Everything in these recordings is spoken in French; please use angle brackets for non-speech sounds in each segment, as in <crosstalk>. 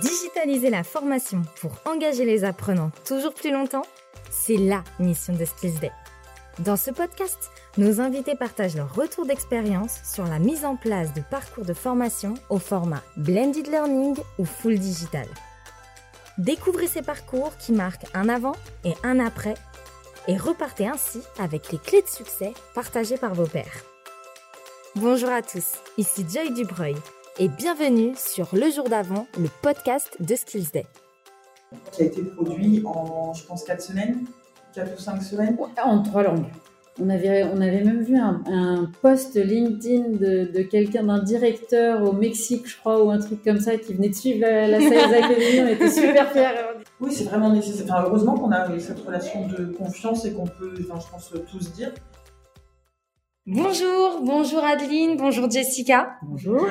Digitaliser la formation pour engager les apprenants toujours plus longtemps, c'est LA mission de Skills Day. Dans ce podcast, nos invités partagent leur retour d'expérience sur la mise en place de parcours de formation au format blended learning ou full digital. Découvrez ces parcours qui marquent un avant et un après et repartez ainsi avec les clés de succès partagées par vos pairs. Bonjour à tous, ici Joy Dubreuil et bienvenue sur Le Jour d'avant, le podcast de Skills Day. Qui a été produit en, je pense, 4 semaines, 4 ou 5 semaines. En trois langues. On avait, on avait même vu un, un post LinkedIn de, de quelqu'un, d'un directeur au Mexique, je crois, ou un truc comme ça, qui venait de suivre la, la Sales Academy. On était super fiers. Oui, c'est vraiment nécessaire. Enfin, heureusement qu'on a cette relation de confiance et qu'on peut, enfin, je pense, tous dire. Bonjour, bonjour Adeline, bonjour Jessica. Bonjour.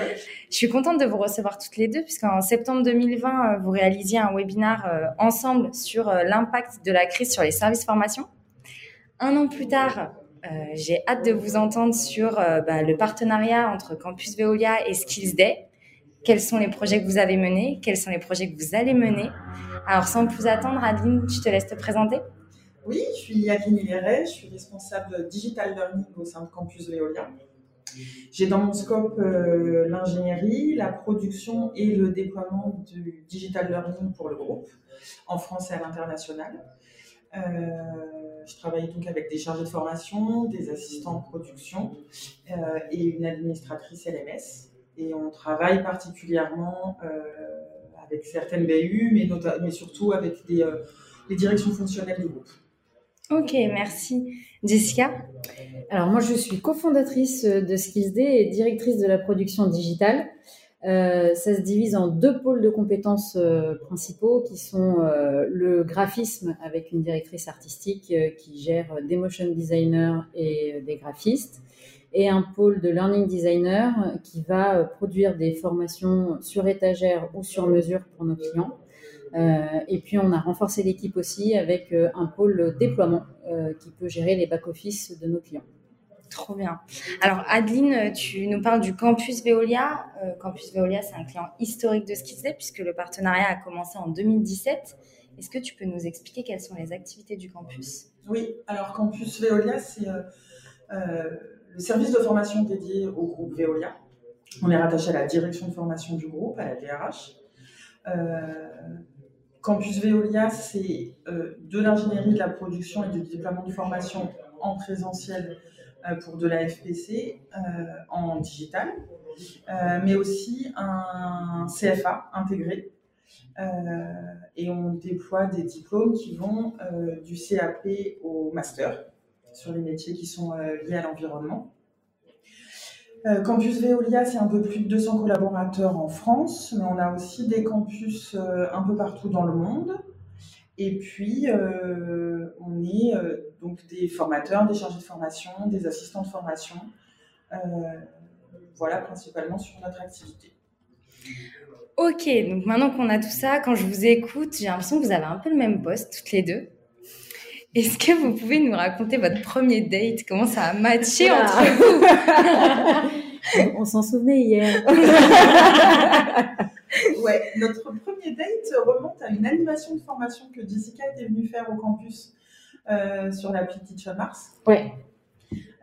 Je suis contente de vous recevoir toutes les deux puisqu'en septembre 2020, euh, vous réalisiez un webinaire euh, ensemble sur euh, l'impact de la crise sur les services formation. Un an plus tard, j'ai hâte de vous entendre sur bah, le partenariat entre Campus Veolia et Skills Day. Quels sont les projets que vous avez menés? Quels sont les projets que vous allez mener? Alors sans plus attendre, Adeline, je te laisse te présenter. Oui, je suis Aline Hileret, je suis responsable digital learning au sein de Campus Veolia. J'ai dans mon scope euh, l'ingénierie, la production et le déploiement du digital learning pour le groupe, en France et à l'international. Euh, je travaille donc avec des chargés de formation, des assistants de production euh, et une administratrice LMS. Et on travaille particulièrement avec certaines BU, mais, surtout avec les directions fonctionnelles du groupe. Ok, merci. Jessica Alors moi, je suis cofondatrice de Skills Day et directrice de la production digitale. Euh, ça se divise en deux pôles de compétences euh, principaux qui sont euh, le graphisme avec une directrice artistique qui gère des motion designers et des graphistes et un pôle de learning designer qui va produire des formations sur étagère ou sur mesure pour nos clients. Euh, et puis, on a renforcé l'équipe aussi avec euh, un pôle déploiement euh, qui peut gérer les back-office de nos clients. Trop bien. Alors, Adeline, tu nous parles du campus Veolia. campus Veolia, c'est un client historique de Skizday puisque le partenariat a commencé en 2017. Est-ce que tu peux nous expliquer quelles sont les activités du campus? Oui, alors Campus Veolia, c'est le service de formation dédié au groupe Veolia. On est rattaché à la direction de formation du groupe, à la DRH. Campus Veolia, c'est euh, de l'ingénierie, de la production et du déploiement de formation en présentiel euh, pour de la FPC euh, en digital, mais aussi un CFA intégré. et on déploie des diplômes qui vont du CAP au master sur les métiers qui sont liés à l'environnement. Euh, campus Veolia, c'est un peu plus de 200 collaborateurs en France, mais on a aussi des campus euh, un peu partout dans le monde. Et puis, euh, on est donc des formateurs, des chargés de formation, des assistants de formation. voilà, principalement sur notre activité. Ok, donc maintenant qu'on a tout ça, quand je vous écoute, j'ai l'impression que vous avez un peu le même poste, toutes les deux. Est-ce que vous pouvez nous raconter votre premier date? Comment ça a matché entre vous? <laughs> On s'en souvenait hier. <laughs> ouais, notre premier date remonte à une animation de formation que Jessica était venue faire au campus euh, sur l'appli Teacher Mars. Ouais.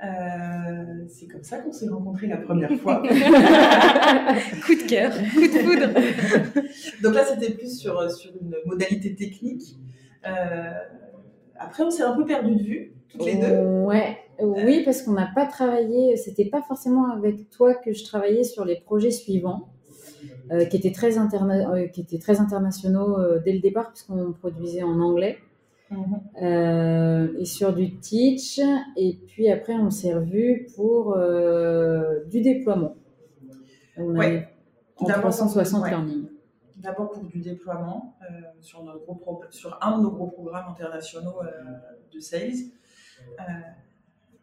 Euh, c'est comme ça qu'on s'est rencontrés la première fois. <laughs> coup de cœur, coup de foudre. Donc là, c'était plus sur, sur une modalité technique. Euh, après, on s'est un peu perdu de vue, toutes les deux. Ouais, oui, parce qu'on n'a pas travaillé, c'était pas forcément avec toi que je travaillais sur les projets suivants, euh, qui, étaient très euh, qui étaient très internationaux euh, dès le départ, puisqu'on produisait en anglais. Mhm. et sur du teach, et puis après on s'est revu pour du déploiement. On ouais. avait 360 learning d'abord pour du déploiement euh, sur, un de nos gros programmes internationaux euh, de sales. Euh,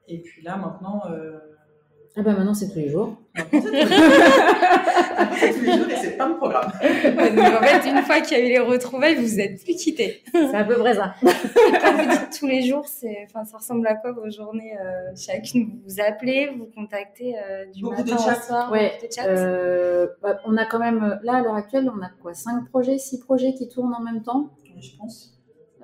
et puis là, maintenant. Ah bah maintenant, c'est tous les jours. <laughs> c'est tous les jours et c'est plein de programmes. <laughs> donc en fait, une fois qu'il y a eu les retrouvailles, vous êtes plus quittés. C'est à peu près ça. Et quand vous dites tous les jours, c'est, enfin, ça ressemble à quoi vos journées euh, chacune Vous vous appelez, vous contactez euh, du Beaucoup de matin chats. au soir Ouais, de euh, bah, on a quand même, là à l'heure actuelle, on a quoi, cinq projets, six projets qui tournent en même temps? Je pense.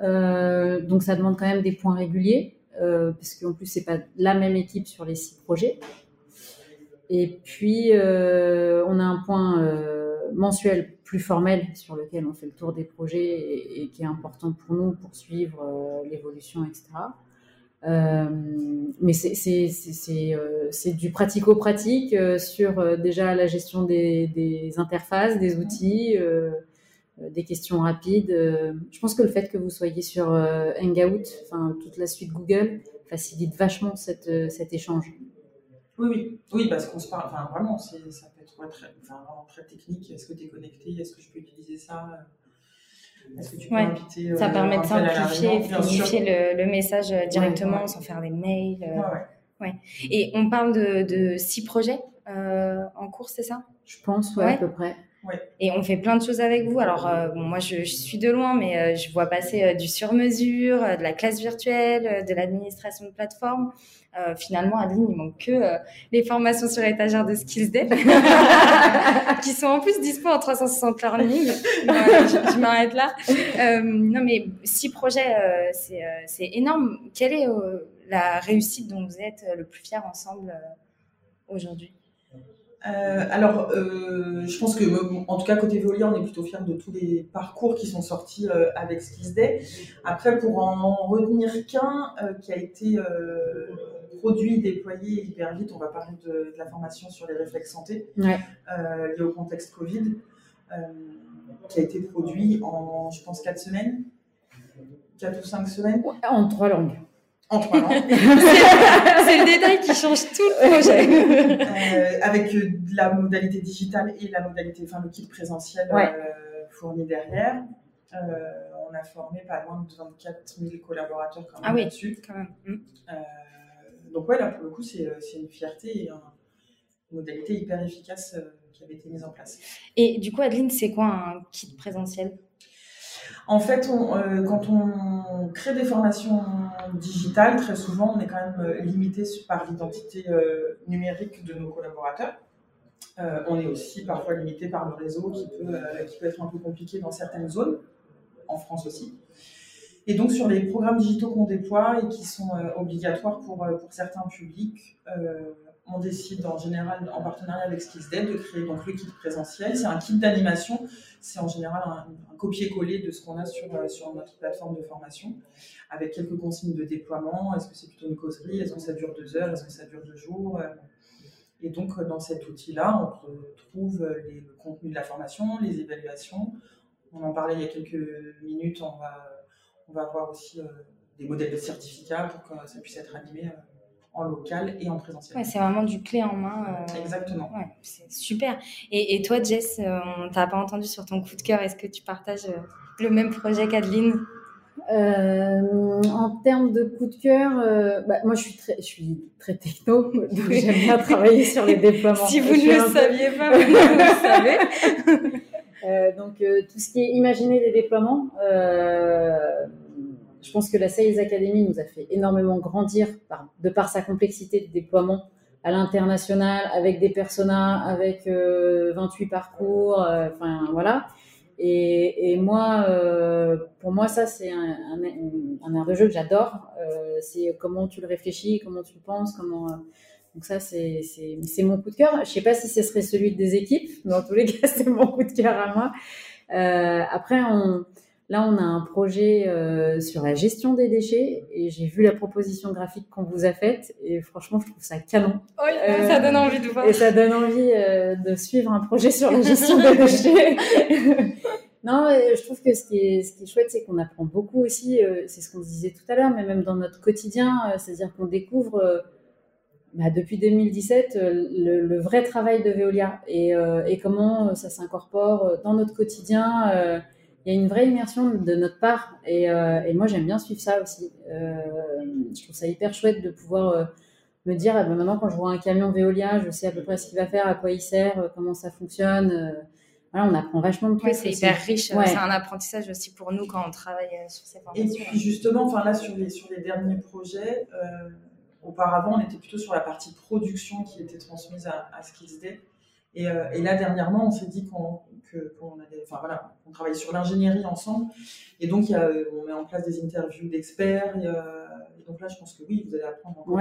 Euh, donc ça demande quand même des points réguliers, euh, parce qu'en plus c'est pas la même équipe sur les six projets. Et puis euh, on a un point euh, mensuel plus formel sur lequel on fait le tour des projets et, qui est important pour nous pour suivre euh, l'évolution, etc. Mais c'est- du pratico-pratique sur déjà la gestion des, interfaces, des outils, des questions rapides. je pense que le fait que vous soyez sur Hangout, toute la suite Google, facilite vachement cet échange. Oui, oui, oui, parce qu'on se parle, enfin vraiment, c'est, ça peut être ouais, très, enfin, vraiment très technique. Est-ce que tu es connecté? Est-ce que je peux utiliser ça? Est-ce que tu peux Ouais, inviter Ça euh, permet de simplifier, fluidifier le, le message euh, directement ouais. sans faire des mails. euh. Ouais, ouais. Et on parle de, de six projets euh, en cours, c'est ça? Je pense, ouais, Ouais. à peu près. Et on fait plein de choses avec vous. Alors, euh, bon, moi, je, je suis de loin, mais euh, je vois passer euh, du sur-mesure, de la classe virtuelle, de l'administration de plateforme. Finalement, Adeline, il manque que les formations sur étagère de Skills Day, <laughs> <laughs> qui sont en plus dispo en 360 learning. <laughs> Je je m'arrête là. Non, mais six projets, c'est c'est énorme. Quelle est la réussite dont vous êtes le plus fiers ensemble aujourd'hui? Euh, alors, euh, je pense que, en tout cas, côté Veolia, on est plutôt fiers de tous les parcours qui sont sortis euh, avec Skills Day. Après, pour en retenir qu'un qui a été produit, déployé hyper vite, on va parler de, de la formation sur les réflexes santé Ouais. euh, lié au contexte Covid, qui a été produit en, je pense, 4 semaines, 4 ou 5 semaines, En trois langues. En 3 langues. <laughs> C'est le détail qui change tout le projet. Euh, avec euh, la modalité digitale et la modalité, enfin le kit présentiel Ouais. euh, fourni derrière. Euh, on a formé pas loin de 24 000 collaborateurs quand même Ah oui. Quand même. Mm. Euh, donc ouais, là pour le coup, c'est c'est une fierté et un- une modalité hyper efficace euh, qui avait été mise en place. Et du coup, Adeline, c'est quoi un kit présentiel? En fait, euh, quand on crée des formations digitales, très souvent, on est quand même euh, limité par l'identité euh, numérique de nos collaborateurs. On est aussi parfois limité par le réseau qui peut être un peu compliqué dans certaines zones, en France aussi. Et donc, sur les programmes digitaux qu'on déploie et qui sont euh, obligatoires pour, euh, pour certains publics, euh, on décide en général, en partenariat avec SkillsDev, de créer donc le kit présentiel. C'est un kit d'animation c'est en général un, copier-coller de ce qu'on a sur, notre plateforme de formation, avec quelques consignes de déploiement. Est-ce que c'est plutôt une causerie? Est-ce que ça dure deux heures? Est-ce que ça dure deux jours? Et donc, dans cet outil-là, on retrouve le contenu de la formation, les évaluations. On en parlait il y a quelques minutes, on va, on va avoir aussi euh, des modèles de certificats pour que ça puisse être animé euh, en local et en présentiel. Ouais, C'est vraiment du clé en main. euh, Exactement. Ouais, c'est super. Et, et toi, Jess, euh, on t'a pas entendu sur ton coup de cœur. Est-ce que tu partages euh, le même projet qu'Adeline? Euh, en termes de coup de cœur, euh, bah, moi je suis très, je suis très techno, <laughs> donc j'aime bien travailler sur les déploiements. <laughs> Si vous Je ne le peu- saviez pas, maintenant vous le savez. <laughs> Euh, donc euh, tout ce qui est imaginer les déploiements, euh, je pense que la Sales Academy nous a fait énormément grandir de par sa complexité de déploiement à l'international, avec des personas, avec euh, 28 parcours, euh, enfin voilà. Et, moi, euh, pour moi, ça c'est un, un, air de jeu que j'adore. Euh, c'est comment tu le réfléchis, comment tu le penses, comment. euh, donc ça, c'est mon coup de cœur. Je sais pas si ce serait celui des équipes, mais en tous les cas, <laughs> c'est mon coup de cœur à moi. Euh, après, on, là, on a un projet euh, sur la gestion des déchets et j'ai vu la proposition graphique qu'on vous a faite et franchement, je trouve ça canon. Oui, Euh, ça donne envie de voir. Et ça donne envie euh, de suivre un projet sur la gestion des <laughs> déchets. <laughs> non, je trouve que ce qui est, ce qui est chouette, c'est qu'on apprend beaucoup aussi, euh, c'est ce qu'on disait tout à l'heure, mais même dans notre quotidien, euh, c'est-à-dire qu'on découvre euh, bah, depuis 2017 euh, le, le vrai travail de Veolia et, euh, et comment euh, ça s'incorpore euh, dans notre quotidien. Il y a une vraie immersion de notre part et, euh, et moi j'aime bien suivre ça aussi. Euh, je trouve ça hyper chouette de pouvoir euh, me dire eh ben, maintenant quand je vois un camion Veolia, je sais à peu près ce qu'il va faire, à quoi il sert, comment ça fonctionne. euh, voilà, on apprend vachement de trucs. c'est hyper riche. C'est un apprentissage aussi pour nous quand on travaille sur ces formations. Et puis justement, enfin là sur les sur les derniers projets, auparavant on était plutôt sur la partie production qui était transmise à, à Skillsday. Et, et, là dernièrement, on s'est dit qu'on qu'on enfin voilà, on travaille sur l'ingénierie ensemble. Et donc, il y a, on met en place des interviews d'experts. Et, donc là, je pense que oui, vous allez apprendre encore,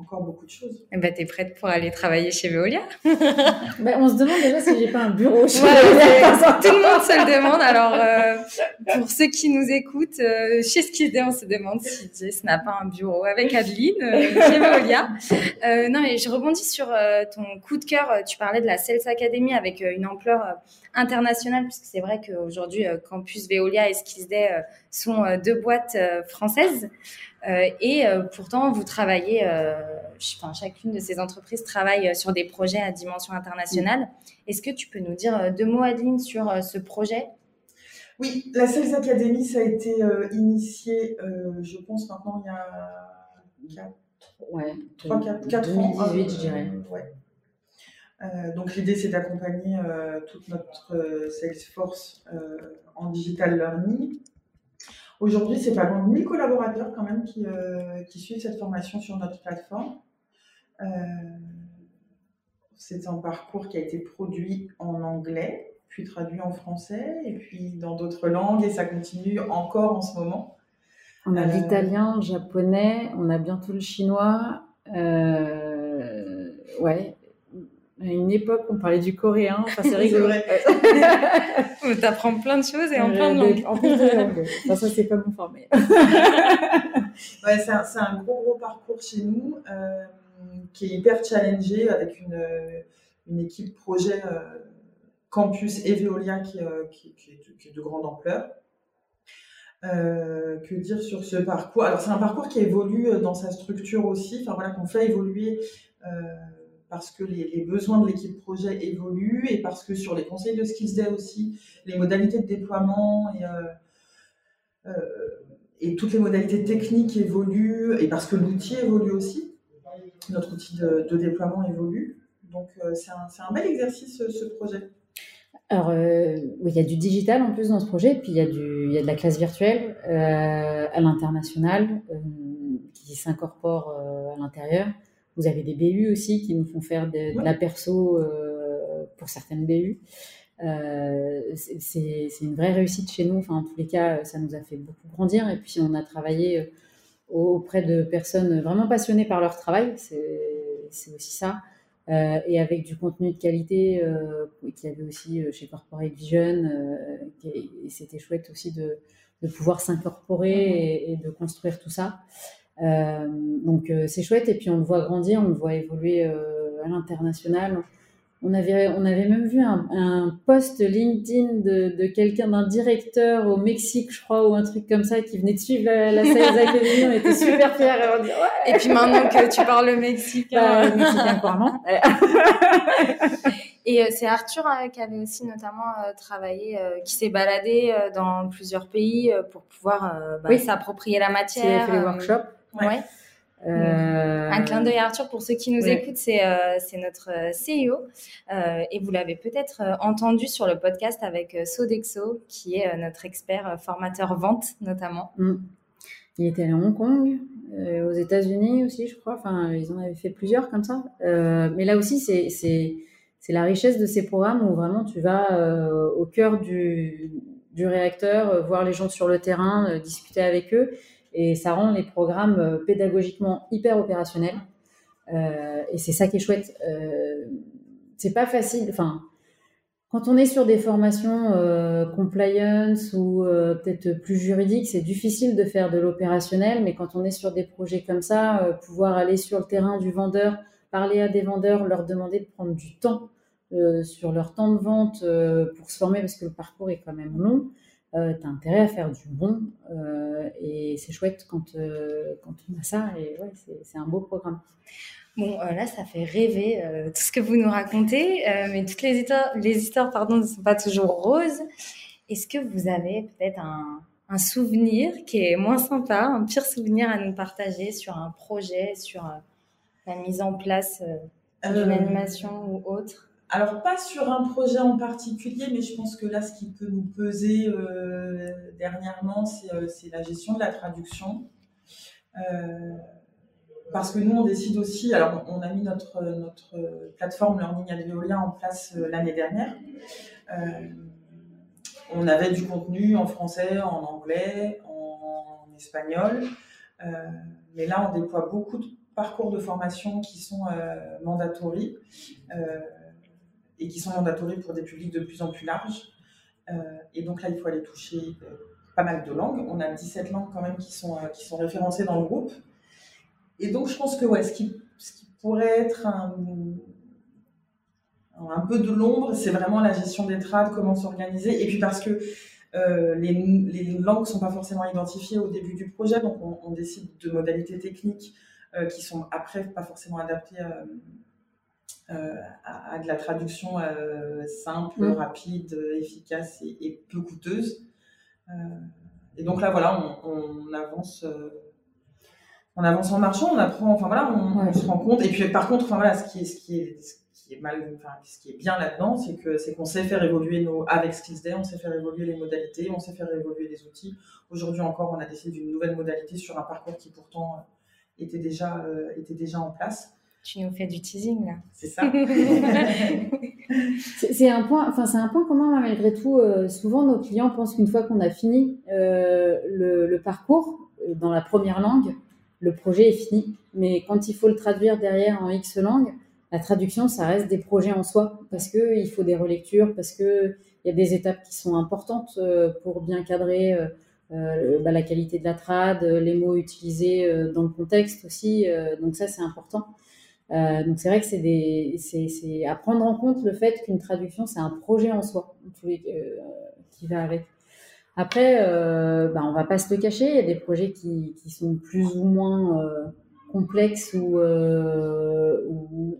encore beaucoup de choses. Et bah, t'es prête pour aller travailler chez Veolia <laughs> bah, On se demande déjà si j'ai pas un bureau chez Veolia. Tout le monde se le demande. Alors, euh, pour ceux qui nous écoutent, euh, chez Skidé, on se demande si Jess n'a pas un bureau avec Adeline euh, chez Veolia. <laughs> non, mais je rebondis sur ton coup de cœur. Tu parlais de la Sales Academy avec une ampleur internationale, puisque c'est vrai qu'aujourd'hui, Campus Veolia et Skidé sont deux boîtes françaises. Euh, et euh, pourtant, vous travaillez, euh, enfin, chacune de ces entreprises travaille sur des projets à dimension internationale. Est-ce que tu peux nous dire deux mots, Adeline, sur ce projet? Oui, la Sales Academy, ça a été initié, je pense maintenant, il y a 4, ouais, 3, 4, 4 ans. 2018, je dirais. Ouais. Euh, donc l'idée c'est d'accompagner euh, toute notre euh, Salesforce en digital learning Aujourd'hui, c'est pas loin de 1000 collaborateurs quand même qui, euh, qui suivent cette formation sur notre plateforme. Euh, c'est un parcours qui a été produit en anglais, puis traduit en français, et puis dans d'autres langues, et ça continue encore en ce moment. On a euh, l'italien, le japonais, on a bientôt le chinois. ouais, à une époque, on parlait du coréen. Enfin, c'est <laughs> rigolo. <laughs> on t'apprend plein de choses et en plein de langues. En plus de langues. <laughs> Enfin, ça, c'est pas bon formé. ouais, c'est un, un, gros, gros parcours chez nous euh, qui est hyper challengé avec une, une équipe projet euh, campus et Veolia qui, euh, qui, qui, est, qui, est, de grande ampleur. Euh, que dire sur ce parcours? Alors, c'est un parcours qui évolue dans sa structure aussi, enfin voilà, qu'on fait évoluer parce que les, besoins de l'équipe projet évoluent et parce que sur les conseils de Skills Day aussi, les modalités de déploiement et, euh, euh, et toutes les modalités techniques évoluent et parce que l'outil évolue aussi. Notre outil de, déploiement évolue. Donc euh, c'est un, un, bel exercice ce, projet. Alors, il y a du digital en plus dans ce projet, puis il y a, du, il y a de la classe virtuelle à l'international qui s'incorpore à l'intérieur. Vous avez des BU aussi qui nous font faire de, la perso euh, pour certaines BU. Euh, c'est une vraie réussite chez nous. Enfin, en tous les cas, ça nous a fait beaucoup grandir. Et puis, on a travaillé euh, auprès de personnes vraiment passionnées par leur travail. C'est aussi ça. et avec du contenu de qualité euh, qu'il y avait aussi chez Corporate Vision. et, c'était chouette aussi de, de pouvoir s'incorporer mm-hmm. et, et, de construire tout ça. Euh, donc euh, c'est chouette et puis on le voit grandir, on le voit évoluer euh, à l'international. On avait, on avait même vu un, un post LinkedIn de, de quelqu'un, d'un directeur au Mexique, je crois, ou un truc comme ça, qui venait de suivre la, la Sales <laughs> Academy. On était super fiers. Et, on dit, ouais. et puis maintenant que tu parles le mexicain. Bah, mexicain couramment. <laughs> et c'est Arthur qui avait aussi notamment travaillé, qui s'est baladé dans plusieurs pays pour pouvoir bah, oui. s'approprier la matière. Qui a fait les workshops. Ouais. Euh... Un clin d'œil à Arthur pour ceux qui nous écoutent, c'est euh, notre euh, CEO euh, et vous l'avez peut-être entendu sur le podcast avec Sodexo qui est notre expert formateur vente notamment. Mm. Il était allé à Hong Kong, aux États-Unis aussi, je crois. Enfin, ils en avaient fait plusieurs comme ça. mais là aussi, c'est la richesse de ces programmes où vraiment tu vas au cœur du, du réacteur, voir les gens sur le terrain, discuter avec eux et ça rend les programmes euh, pédagogiquement hyper opérationnels. Euh, et c'est ça qui est chouette. Euh, c'est pas facile. Enfin, quand on est sur des formations compliance ou peut-être plus juridiques, c'est difficile de faire de l'opérationnel. Mais quand on est sur des projets comme ça, pouvoir aller sur le terrain du vendeur, parler à des vendeurs, leur demander de prendre du temps sur leur temps de vente pour se former parce que le parcours est quand même long euh, tu as intérêt à faire du bon. Euh, et c'est chouette quand, euh, quand on a ça. Et ouais, c'est un beau programme. Bon, euh, là, ça fait rêver euh, tout ce que vous nous racontez, mais toutes les histoires, les histoires pardon, ne sont pas toujours roses. Est-ce que vous avez peut-être un, un, souvenir qui est moins sympa, un pire souvenir à nous partager sur un projet, sur la mise en place d'une animation ou autre? Alors, pas sur un projet en particulier, mais je pense que là, ce qui peut nous peser euh, dernièrement, euh, c'est la gestion de la traduction. Euh, parce que nous, on décide aussi, alors on a mis notre, plateforme Learning at Veolia en place l'année dernière. on avait du contenu en français, en anglais, en, espagnol. mais là, on déploie beaucoup de parcours de formation qui sont mandatory et qui sont mandatories pour des publics de plus en plus larges. Euh, et donc là, il faut aller toucher euh, pas mal de langues. On a 17 langues quand même qui sont, euh, qui sont référencées dans le groupe. Et donc, je pense que ouais, ce, qui, pourrait être un, peu de l'ombre, c'est vraiment la gestion des trades, comment s'organiser. Et puis parce que les, langues ne sont pas forcément identifiées au début du projet, donc on, décide de modalités techniques qui sont après pas forcément adaptées à, de la traduction euh, simple, mm. rapide, efficace et, peu coûteuse. Euh, et donc là, voilà, on, avance on avance en marchant, on apprend, enfin voilà, on, se rend compte. Et puis par contre, enfin voilà, ce qui est, ce qui est, ce qui est mal, enfin, ce qui est bien là-dedans, c'est que c'est qu'on sait faire évoluer nos, avec SkillsDay, on sait faire évoluer les modalités, on sait faire évoluer les outils. Aujourd'hui encore, on a décidé d'une nouvelle modalité sur un parcours qui pourtant était déjà, était déjà en place. Tu nous fais du teasing là. C'est ça. <laughs> c'est un point, enfin c'est un point commun malgré tout. Euh, souvent nos clients pensent qu'une fois qu'on a fini euh, le, parcours euh, dans la première langue, le projet est fini. Mais quand il faut le traduire derrière en X langue, la traduction ça reste des projets en soi parce que il faut des relectures, parce que il y a des étapes qui sont importantes pour bien cadrer. Bah, la qualité de la trad, les mots utilisés dans le contexte aussi. donc ça, c'est important. Euh, donc c'est vrai que c'est à prendre en compte le fait qu'une traduction c'est un projet en soi euh, qui va avec. Après, euh, bah, on va pas se le cacher, il y a des projets qui, sont plus ou moins euh, complexes ou,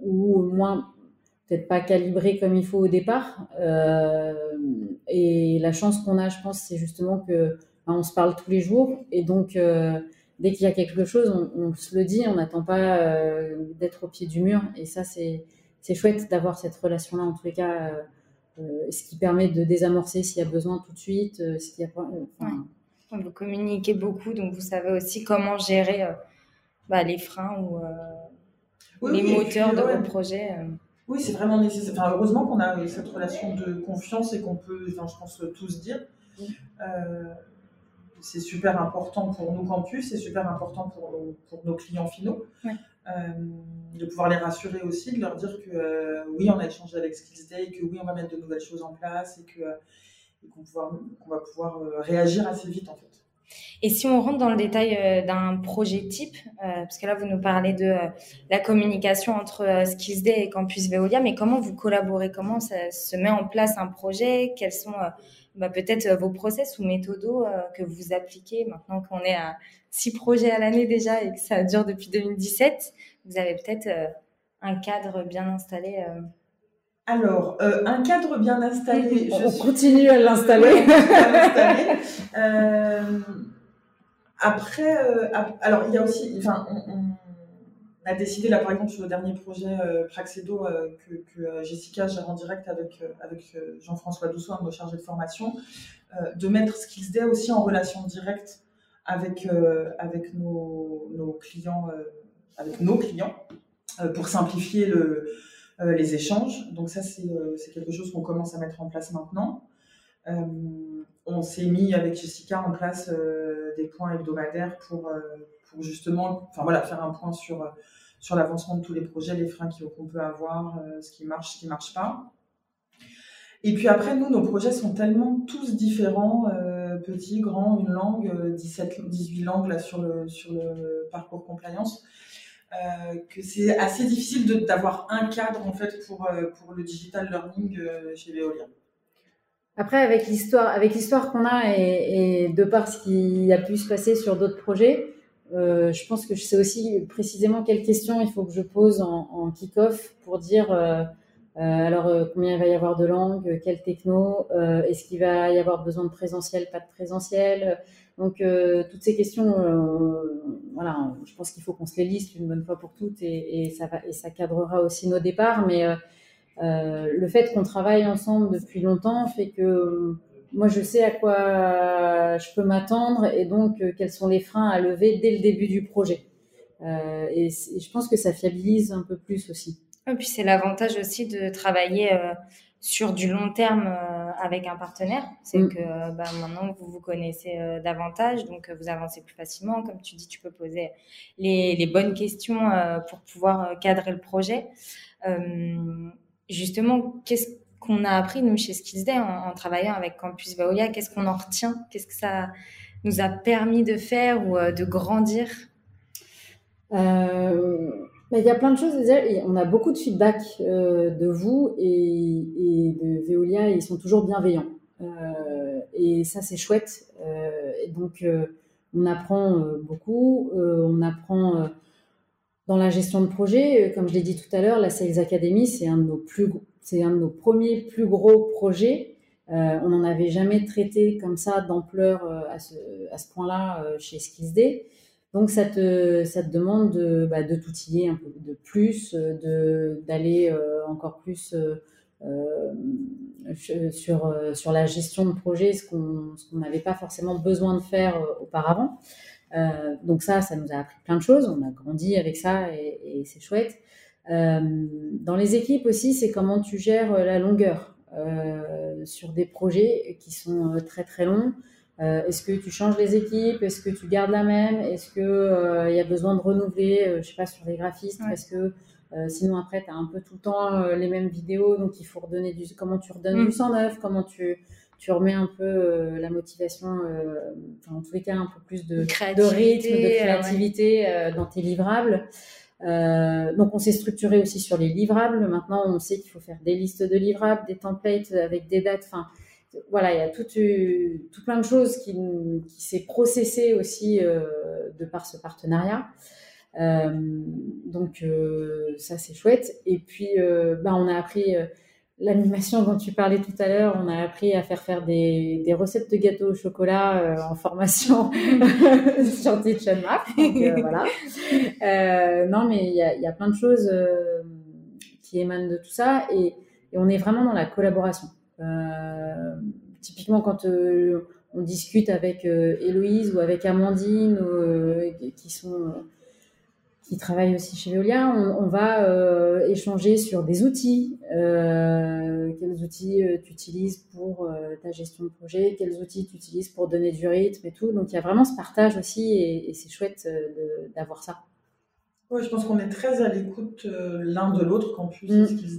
au moins peut-être pas calibrés comme il faut au départ. et la chance qu'on a, je pense, c'est justement que bah, on se parle tous les jours et donc dès qu'il y a quelque chose, on, se le dit, on n'attend pas euh, d'être au pied du mur. Et ça, c'est chouette d'avoir cette relation-là, en tous les cas, euh, euh, ce qui permet de désamorcer s'il y a besoin tout de suite. a, Vous communiquez beaucoup, donc vous savez aussi comment gérer bah, les freins ou les moteurs de vos projets. Oui, c'est vraiment nécessaire. Enfin, heureusement qu'on a cette relation de confiance et qu'on peut, enfin, je pense, tous dire c'est super important pour nos campus, c'est super important pour, pour, nos clients finaux. Euh, de pouvoir les rassurer aussi, de leur dire que euh, oui, on a échangé avec SkillsDay, que oui, on va mettre de nouvelles choses en place et que qu'on va pouvoir euh, réagir assez vite en fait. Et si on rentre dans le détail d'un projet type, parce que là vous nous parlez de la communication entre SkillsDay et Campus Veolia, mais comment vous collaborez? Comment ça se met en place un projet? Quels sont bah, peut-être euh, vos process ou méthodos euh, que vous appliquez maintenant qu'on est à six projets à l'année déjà et que ça dure depuis 2017. Vous avez peut-être euh, un cadre bien installé alors, un cadre bien installé. On, continue à l'installer. après, alors il y a aussi, enfin, on, a décidé, là par exemple, sur le dernier projet euh, Praxedo euh, que, euh, Jessica gère en direct avec, avec Jean-François Dousseau, nos chargés de formation, de mettre SkillsDay aussi en relation directe avec, avec nos, clients, avec nos clients pour simplifier le, les échanges. Donc ça, c'est quelque chose qu'on commence à mettre en place maintenant. on s'est mis avec Jessica en place des points hebdomadaires pour, pour justement enfin, voilà, faire un point sur sur l'avancement de tous les projets, les freins qu'on peut avoir, euh, ce qui marche, ce qui ne marche pas. Et puis après, nous, nos projets sont tellement tous différents, euh, petits, grands, une langue, 17, euh, 18 langues là, sur, le, sur le parcours compliance, que c'est assez difficile d'avoir un cadre en fait pour, pour le digital learning chez Veolia. Après, avec l'histoire, avec l'histoire qu'on a et, et, de par ce qui a pu se passer sur d'autres projets, euh, je pense que je sais aussi précisément quelles questions il faut que je pose en, en kick-off pour dire euh, euh, alors combien il va y avoir de langues, quelle techno, est-ce qu'il va y avoir besoin de présentiel, pas de présentiel? Donc toutes ces questions, voilà, je pense qu'il faut qu'on se les liste une bonne fois pour toutes et ça va et ça cadrera aussi nos départs. Mais le fait qu'on travaille ensemble depuis longtemps fait que moi, je sais à quoi je peux m'attendre et donc quels sont les freins à lever dès le début du projet. et, je pense que ça fiabilise un peu plus aussi. Et puis c'est l'avantage aussi de travailler sur du long terme euh, avec un partenaire, c'est mm. que bah, maintenant vous vous connaissez euh, davantage, donc euh, vous avancez plus facilement. Comme tu dis, tu peux poser les, les bonnes questions pour pouvoir cadrer le projet. justement, qu'est-ce qu'on a appris nous chez Skillsday en, en travaillant avec Campus Veolia Qu'est-ce qu'on en retient? Qu'est-ce que ça nous a permis de faire ou de grandir? Il y a plein de choses. On a beaucoup de feedback euh, de vous et, de Veolia. ils sont toujours bienveillants. Euh, et ça, c'est chouette. Euh, et donc, on apprend beaucoup. on apprend dans la gestion de projet. Comme je l'ai dit tout à l'heure, la Sales Academy, c'est un de nos plus, c'est un de nos premiers plus gros projets. on n'en avait jamais traité comme ça d'ampleur à ce, à ce point-là chez Skillsday. Donc ça te, demande de, bah, de t'outiller un peu de plus, de, d'aller euh, encore plus euh, euh sur, euh, la gestion de projet, ce qu'on n'avait pas forcément besoin de faire auparavant. Euh, donc ça, ça nous a appris plein de choses. On a grandi avec ça et, et c'est chouette. Dans les équipes aussi, c'est comment tu gères la longueur sur des projets qui sont très très longs. Euh, est-ce que tu changes les équipes? Est-ce que tu gardes la même? Est-ce qu'il euh, y a besoin de renouveler, euh, je sais pas, sur les graphistes? Parce que sinon, après, tu as un peu tout le temps les mêmes vidéos, donc il faut redonner du... Comment tu redonnes mm. du sang neuf? Comment tu, tu remets un peu la motivation, en tous les cas, un peu plus de, de rythme, de créativité dans tes livrables donc on s'est structuré aussi sur les livrables. Maintenant, on sait qu'il faut faire des listes de livrables, des templates avec des dates. Enfin, voilà, il y a tout, euh, tout plein de choses qui, s'est processé aussi euh, de par ce partenariat. Euh, donc ça c'est chouette. Et puis bah, on a appris l'animation dont tu parlais tout à l'heure. On a appris à faire faire des, des recettes de gâteaux au chocolat en formation <laughs> sur Teach Map. <laughs> voilà. non mais il y a, y a, plein de choses qui émanent de tout ça et, et on est vraiment dans la collaboration. Euh, typiquement, quand euh, on discute avec euh, Héloïse ou avec Amandine, qui sont qui travaillent aussi chez Veolia, on, va échanger sur des outils. quels outils tu utilises pour ta gestion de projet Quels outils tu utilises pour donner du rythme et tout Donc il y a vraiment ce partage aussi et, c'est chouette d'avoir ça. Oui, je pense qu'on est très à l'écoute l'un de l'autre, quand plus mm. ce qu'ils se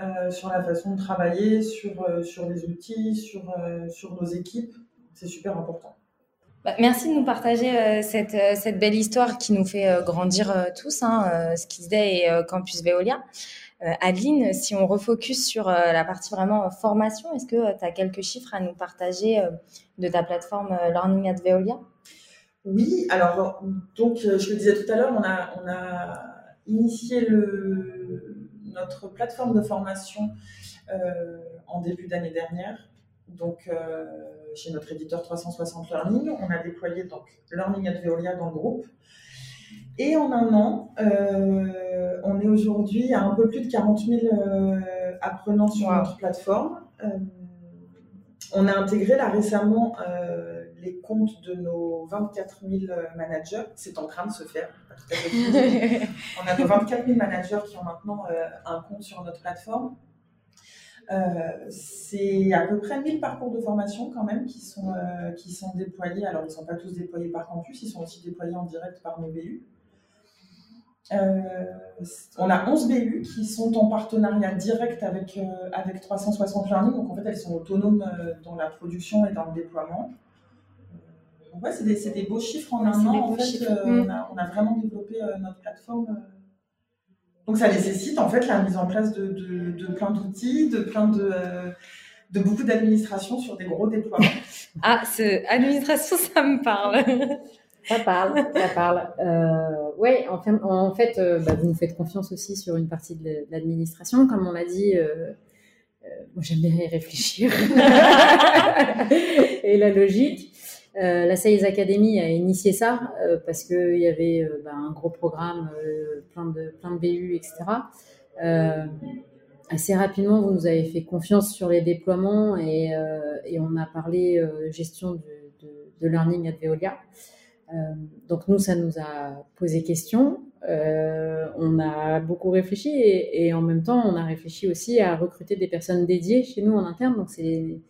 euh, sur la façon de travailler, sur, euh, sur les outils, sur, euh, sur nos équipes. C'est super important. Bah, merci de nous partager cette, cette, belle histoire qui nous fait grandir tous, hein, et Campus Veolia. Adeline, si on refocus sur la partie vraiment formation, est-ce que tu as quelques chiffres à nous partager de ta plateforme Learning at Veolia? Oui, alors donc je le disais tout à l'heure, on a, initié notre plateforme de formation euh, en début d'année dernière. Donc, euh, chez notre éditeur 360 Learning, on a déployé donc Learning at Veolia dans le groupe. Et en un an, euh, on est aujourd'hui à un peu plus de 40 000 apprenants sur notre plateforme. on a intégré là récemment les comptes de nos 24 000 managers. C'est en train de se faire. <laughs> on a nos 24 000 managers qui ont maintenant euh, un compte sur notre plateforme. Euh, c'est à peu près 1000 parcours de formation quand même qui sont, euh, qui sont déployés. Alors, ils ne sont pas tous déployés par campus, ils sont aussi déployés en direct par nos BU. on a 11 BU qui sont en partenariat direct avec, avec 360 Learning. Donc, en fait, elles sont autonomes dans la production et dans le déploiement ouais, c'est des, des, beaux chiffres en un an. En fait, euh, mm. on, a, vraiment développé euh, notre plateforme. Euh. Donc ça nécessite en fait la mise en place de, de, plein d'outils, de plein de, de beaucoup d'administration sur des gros déploiements. <laughs> ah, ce, administration, ça me parle. <laughs> Ça parle, ça parle. Euh, ouais, en fait, en fait bah, vous nous faites confiance aussi sur une partie de l'administration, comme on l'a dit. Euh, moi, j'aime bien y réfléchir <laughs> et la logique. Euh, la Sales Academy a initié ça euh, parce qu'il y avait euh, bah, un gros programme, plein, de, plein de BU, etc. assez rapidement, vous nous avez fait confiance sur les déploiements et, on a parlé gestion de, de, learning à Veolia. donc nous, ça nous a posé question. on a beaucoup réfléchi et, et, en même temps, on a réfléchi aussi à recruter des personnes dédiées chez nous en interne. Donc c'est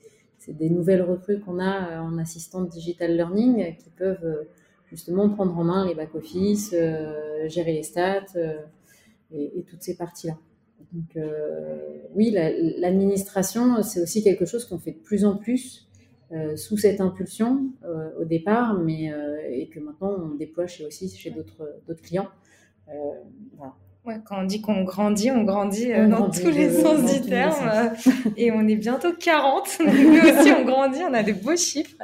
c'est des nouvelles recrues qu'on a en assistante digital learning qui peuvent justement prendre en main les back-office, euh, gérer les stats euh, et, toutes ces parties-là. Donc euh, oui, l'administration, c'est aussi quelque chose qu'on fait de plus en plus sous cette impulsion au départ, mais et que maintenant on déploie chez aussi chez d'autres clients. Voilà. Ouais, quand on dit qu'on grandit, on grandit euh, dans tous les sens du terme. Euh, <laughs> et on est bientôt 40. <laughs> Nous aussi, on grandit, on a de beaux chiffres.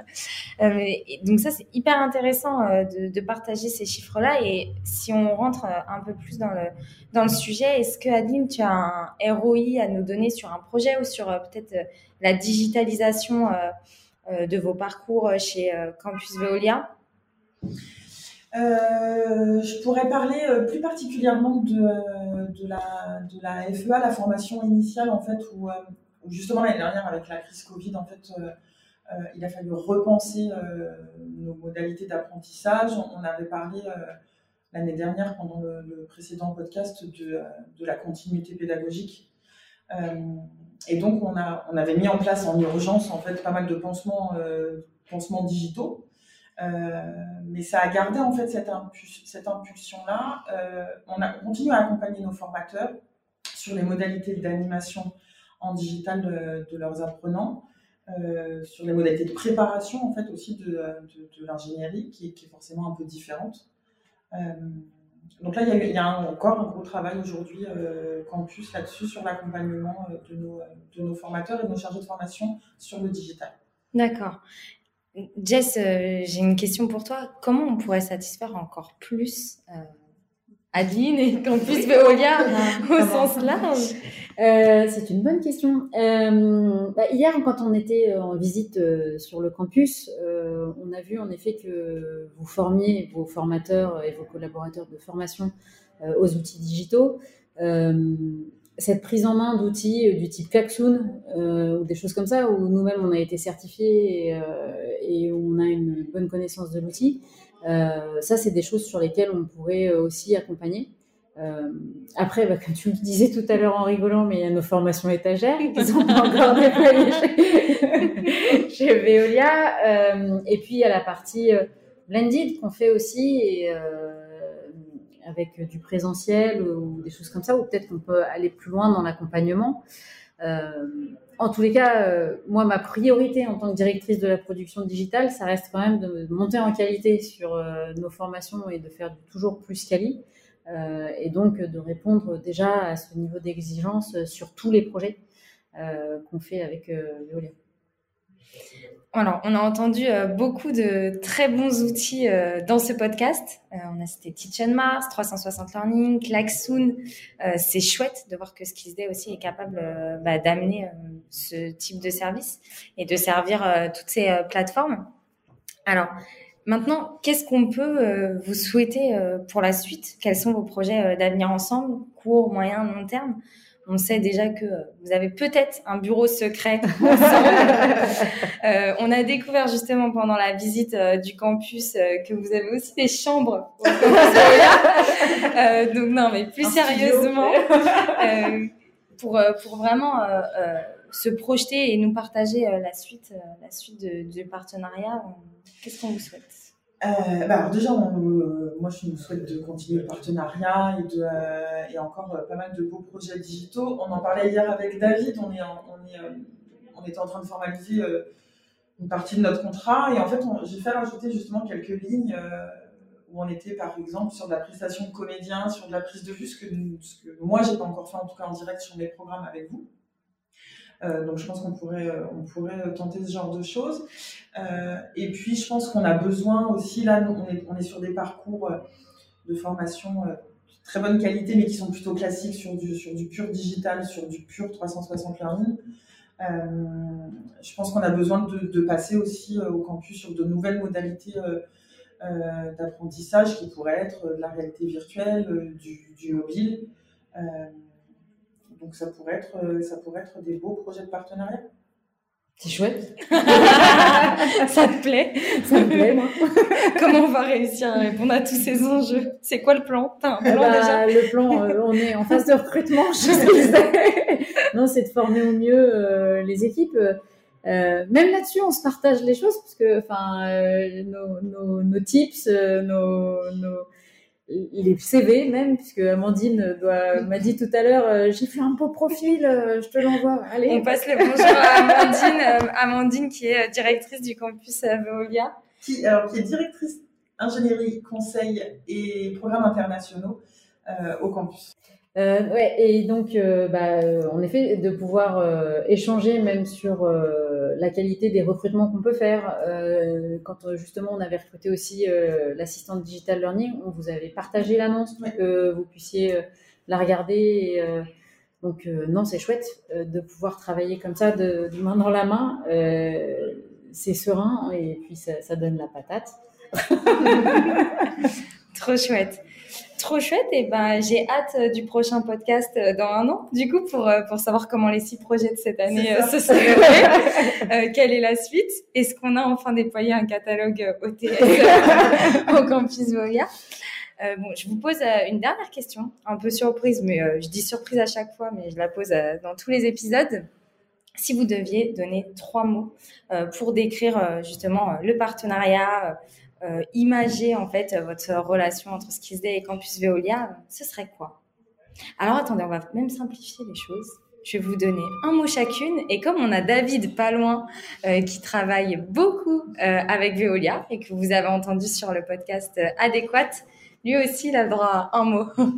Euh, donc ça, c'est hyper intéressant de, de, partager ces chiffres-là. Et si on rentre un peu plus dans le, dans le sujet, est-ce que Adeline, tu as un ROI à nous donner sur un projet ou sur peut-être la digitalisation de vos parcours chez Campus Veolia? Euh, je pourrais parler euh, plus particulièrement de, de, la, FEA, la formation initiale, en fait, où, euh, justement l'année dernière, avec la crise Covid, en fait, il a fallu repenser nos modalités d'apprentissage. On avait parlé l'année dernière, pendant le, précédent podcast, de, la continuité pédagogique. et donc, on, avait mis en place en urgence, en fait, pas mal de pansements digitaux. Euh, mais ça a gardé en fait cette, impulsion-là. Euh, on, a, continue à accompagner nos formateurs sur les modalités d'animation en digital de, leurs apprenants, euh, sur les modalités de préparation en fait aussi de, l'ingénierie qui, est forcément un peu différente. donc là, il y a, encore un gros travail aujourd'hui campus là-dessus sur l'accompagnement de nos, de nos formateurs et de nos chargés de formation sur le digital. D'accord. Jess, euh, j'ai une question pour toi. Comment on pourrait satisfaire encore plus euh, Adeline et Campus Veolia <laughs> au sens large? Euh, C'est une bonne question. Bah, hier, quand on était en visite sur le campus, on a vu en effet que vous formiez vos formateurs et vos collaborateurs de formation aux outils digitaux cette prise en main d'outils du type Klaxoon ou des choses comme ça, où nous-mêmes on a été certifiés et, et où on a une bonne connaissance de l'outil. Euh, ça, c'est des choses sur lesquelles on pourrait euh, aussi accompagner. Euh, après, bah, comme tu me disais tout à l'heure en rigolant, mais il y a nos formations étagères qui sont pas encore déployées chez, <laughs> Veolia. et puis, il y a la partie blended qu'on fait aussi avec du présentiel ou des choses comme ça, ou peut-être qu'on peut aller plus loin dans l'accompagnement. Euh, en tous les cas, euh, moi, ma priorité en tant que directrice de la production digitale, ça reste quand même de monter en qualité sur euh, nos formations et de faire toujours plus quali. et donc de répondre déjà à ce niveau d'exigence sur tous les projets qu'on fait avec Veolia. Alors, on a entendu euh, beaucoup de très bons outils euh, dans ce podcast. Euh, on a cité Teach Mars, 360 Learning, Klaxoon. c'est chouette de voir que Skillsday aussi est capable bah, d'amener ce type de service et de servir toutes ces plateformes. Alors, maintenant, qu'est-ce qu'on peut vous souhaiter pour la suite? Quels sont vos projets d'avenir ensemble, court, moyen, long terme? On sait déjà que vous avez peut-être un bureau secret <laughs> euh, on a découvert justement pendant la visite euh, du campus euh, que vous avez aussi des chambres. <laughs> donc non, mais plus sérieusement, <laughs> pour pour vraiment se projeter et nous partager la suite la suite du partenariat. Qu'est-ce qu'on vous souhaite? Euh, bah alors déjà, euh, moi je nous souhaite de continuer le partenariat et, de, euh, encore pas mal de beaux projets digitaux. On en parlait hier avec David, on était en train de formaliser une partie de notre contrat et en fait j'ai fait rajouter justement quelques lignes où on était par exemple sur de la prestation de comédien, sur de la prise de vue, ce que, ce que moi j'ai pas encore fait en tout cas en direct sur mes programmes avec vous. Euh, donc je pense qu'on pourrait, euh, on pourrait tenter ce genre de choses. Euh, et puis je pense qu'on a besoin aussi, là on est, on est sur des parcours de formation de très bonne qualité, mais qui sont plutôt classiques sur du, sur du pur digital, sur du pur 360 learning. Je pense qu'on a besoin de, passer aussi au campus sur de nouvelles modalités d'apprentissage qui pourraient être de la réalité virtuelle, du, du mobile. Donc ça pourrait être, ça pourrait être des beaux projets de partenariat. C'est chouette. <laughs> ça te plaît? Ça me plaît, moi. <laughs> Comment on va réussir à répondre à tous ces enjeux? C'est quoi le plan? T'as un Eh plan bah, déjà? Le plan, euh, on est en phase de recrutement. Je sais. <laughs> non, c'est de former au mieux euh, les équipes. Euh, même là-dessus, on se partage les choses parce que, enfin, euh, nos, nos, nos, tips, euh, nos, nos, les CV même, puisque Amandine m'a dit tout à l'heure, euh, j'ai fait un beau profil, euh, je te l'envoie. Allez. On passe le bonjour à Amandine, euh, Amandine qui est directrice du campus Veolia. Qui, alors, qui est directrice ingénierie, conseil et programmes internationaux euh, au campus. Euh, ouais, et donc, euh, bah, euh, en effet, de pouvoir euh, échanger même sur la qualité des recrutements qu'on peut faire. Quand justement on avait recruté aussi l'assistante digital learning, on vous avait partagé l'annonce pour que vous puissiez la regarder. Et, donc, non, c'est chouette de pouvoir travailler comme ça, de, de main dans la main. C'est serein et puis ça, ça donne la patate. <laughs> Trop chouette. Trop chouette. Et ben, j'ai hâte euh, du prochain podcast euh, dans un an, du coup, pour, euh, pour savoir comment les six projets de cette année se sont déroulés. <laughs> Quelle est la suite? Est-ce qu'on a enfin déployé un catalogue OTS <laughs> au campus Voya Euh, bon, je vous pose euh, une dernière question, un peu surprise, mais euh, je dis surprise à chaque fois, mais je la pose dans tous les épisodes. Si vous deviez donner trois mots pour décrire justement le partenariat, euh, imager en fait votre relation entre Skillsday et Campus Veolia, ce serait quoi? Alors attendez, on va même simplifier les choses. Je vais vous donner un mot chacune et comme on a David pas loin euh, qui travaille beaucoup euh, avec Veolia et que vous avez entendu sur le podcast euh, adéquat, lui aussi il a le droit à un mot. <laughs>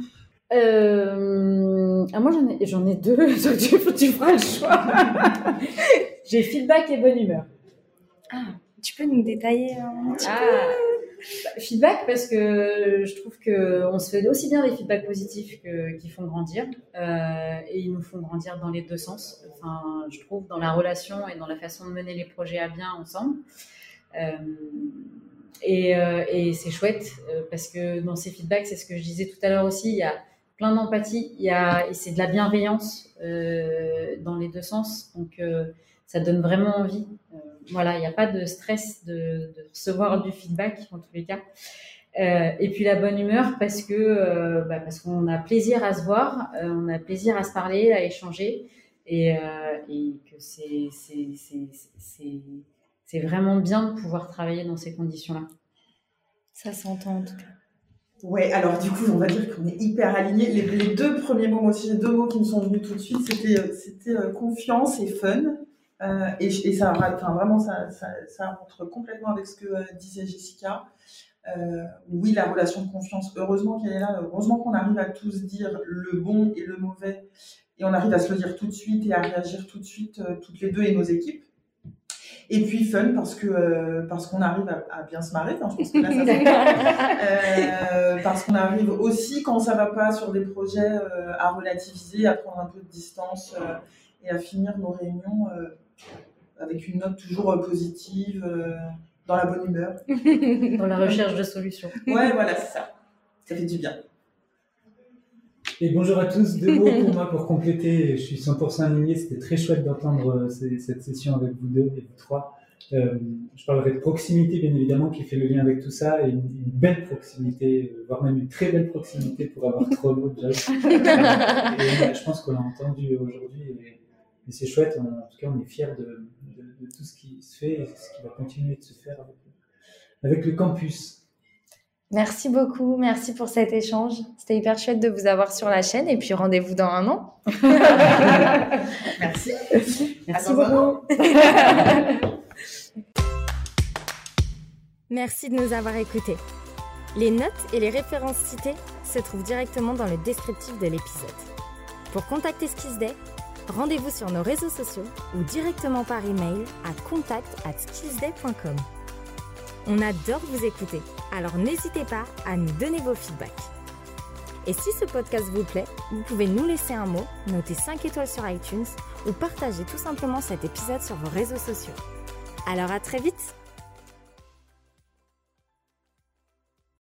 Euh, ah, moi, j'en ai, j'en ai deux, <laughs> donc tu, tu feras le choix. <laughs> J'ai feedback et bonne humeur. Ah, tu peux nous détailler un petit Ah, bah, feedback parce que je trouve que on se fait aussi bien des feedbacks positifs que, qui font grandir euh, et ils nous font grandir dans les deux sens. Enfin, je trouve dans la relation et dans la façon de mener les projets à bien ensemble. Euh, et, euh, et c'est chouette parce que dans ces feedbacks, c'est ce que je disais tout à l'heure aussi, il y a plein d'empathie, il y a et c'est de la bienveillance dans les deux sens. Donc ça donne vraiment envie. Voilà, il n'y a pas de stress de, de recevoir du feedback en tous les cas. Euh, et puis la bonne humeur parce que euh, bah, parce qu'on a plaisir à se voir, euh, on a plaisir à se parler, à échanger et, euh, et que c'est c'est c'est c'est c'est vraiment bien de pouvoir travailler dans ces conditions-là. Ça s'entend en tout cas. Ouais, alors du coup, on va dire qu'on est hyper alignés. Les, les deux premiers mots, moi aussi, les deux mots qui me sont venus tout de suite, c'était c'était confiance et fun. Euh, et, ça, vraiment, ça, rentre complètement avec ce que euh, disait Jessica. Euh, oui, la relation de confiance, heureusement qu'elle est là, heureusement qu'on arrive à tous dire le bon et le mauvais, et on arrive à se le dire tout de suite et à réagir tout de suite, toutes les deux et nos équipes. Et puis fun, parce que parce qu'on arrive à, bien se marrer, enfin, je pense que là, ça parce qu'on arrive aussi, quand ça va pas sur des projets, à relativiser, à prendre un peu de distance et à finir nos réunions avec une note toujours euh, positive, euh, dans la bonne humeur. <laughs> Dans la recherche de solutions. Ouais, voilà, c'est ça. Ça fait du bien. Et bonjour à tous, deux mots pour moi pour compléter. Je suis 100% aligné, c'était très chouette d'entendre euh, cette session avec vous deux et vous trois. Euh, je parlerai de proximité, bien évidemment, qui fait le lien avec tout ça, et une, une belle proximité, voire même une très belle proximité pour avoir trois mots de Josh. <laughs> et euh, je pense qu'on l'a entendu aujourd'hui, et, c'est chouette. On- en tout cas, on est fiers de, de- de tout ce qui se fait et ce qui va continuer de se faire avec, avec le campus. Merci beaucoup, merci pour cet échange. C'était hyper chouette de vous avoir sur la chaîne et puis rendez-vous dans un an. <laughs> Merci. Merci beaucoup. <laughs> Merci de nous avoir écoutés. Les notes et les références citées se trouvent directement dans le descriptif de l'épisode. Pour contacter Skillsday, rendez-vous sur nos réseaux sociaux ou directement par email à contact@skillsday.com. On adore vous écouter, alors n'hésitez pas à nous donner vos feedbacks. Et si ce podcast vous plaît, vous pouvez nous laisser un mot, noter 5 étoiles sur iTunes ou partager tout simplement cet épisode sur vos réseaux sociaux. Alors à très vite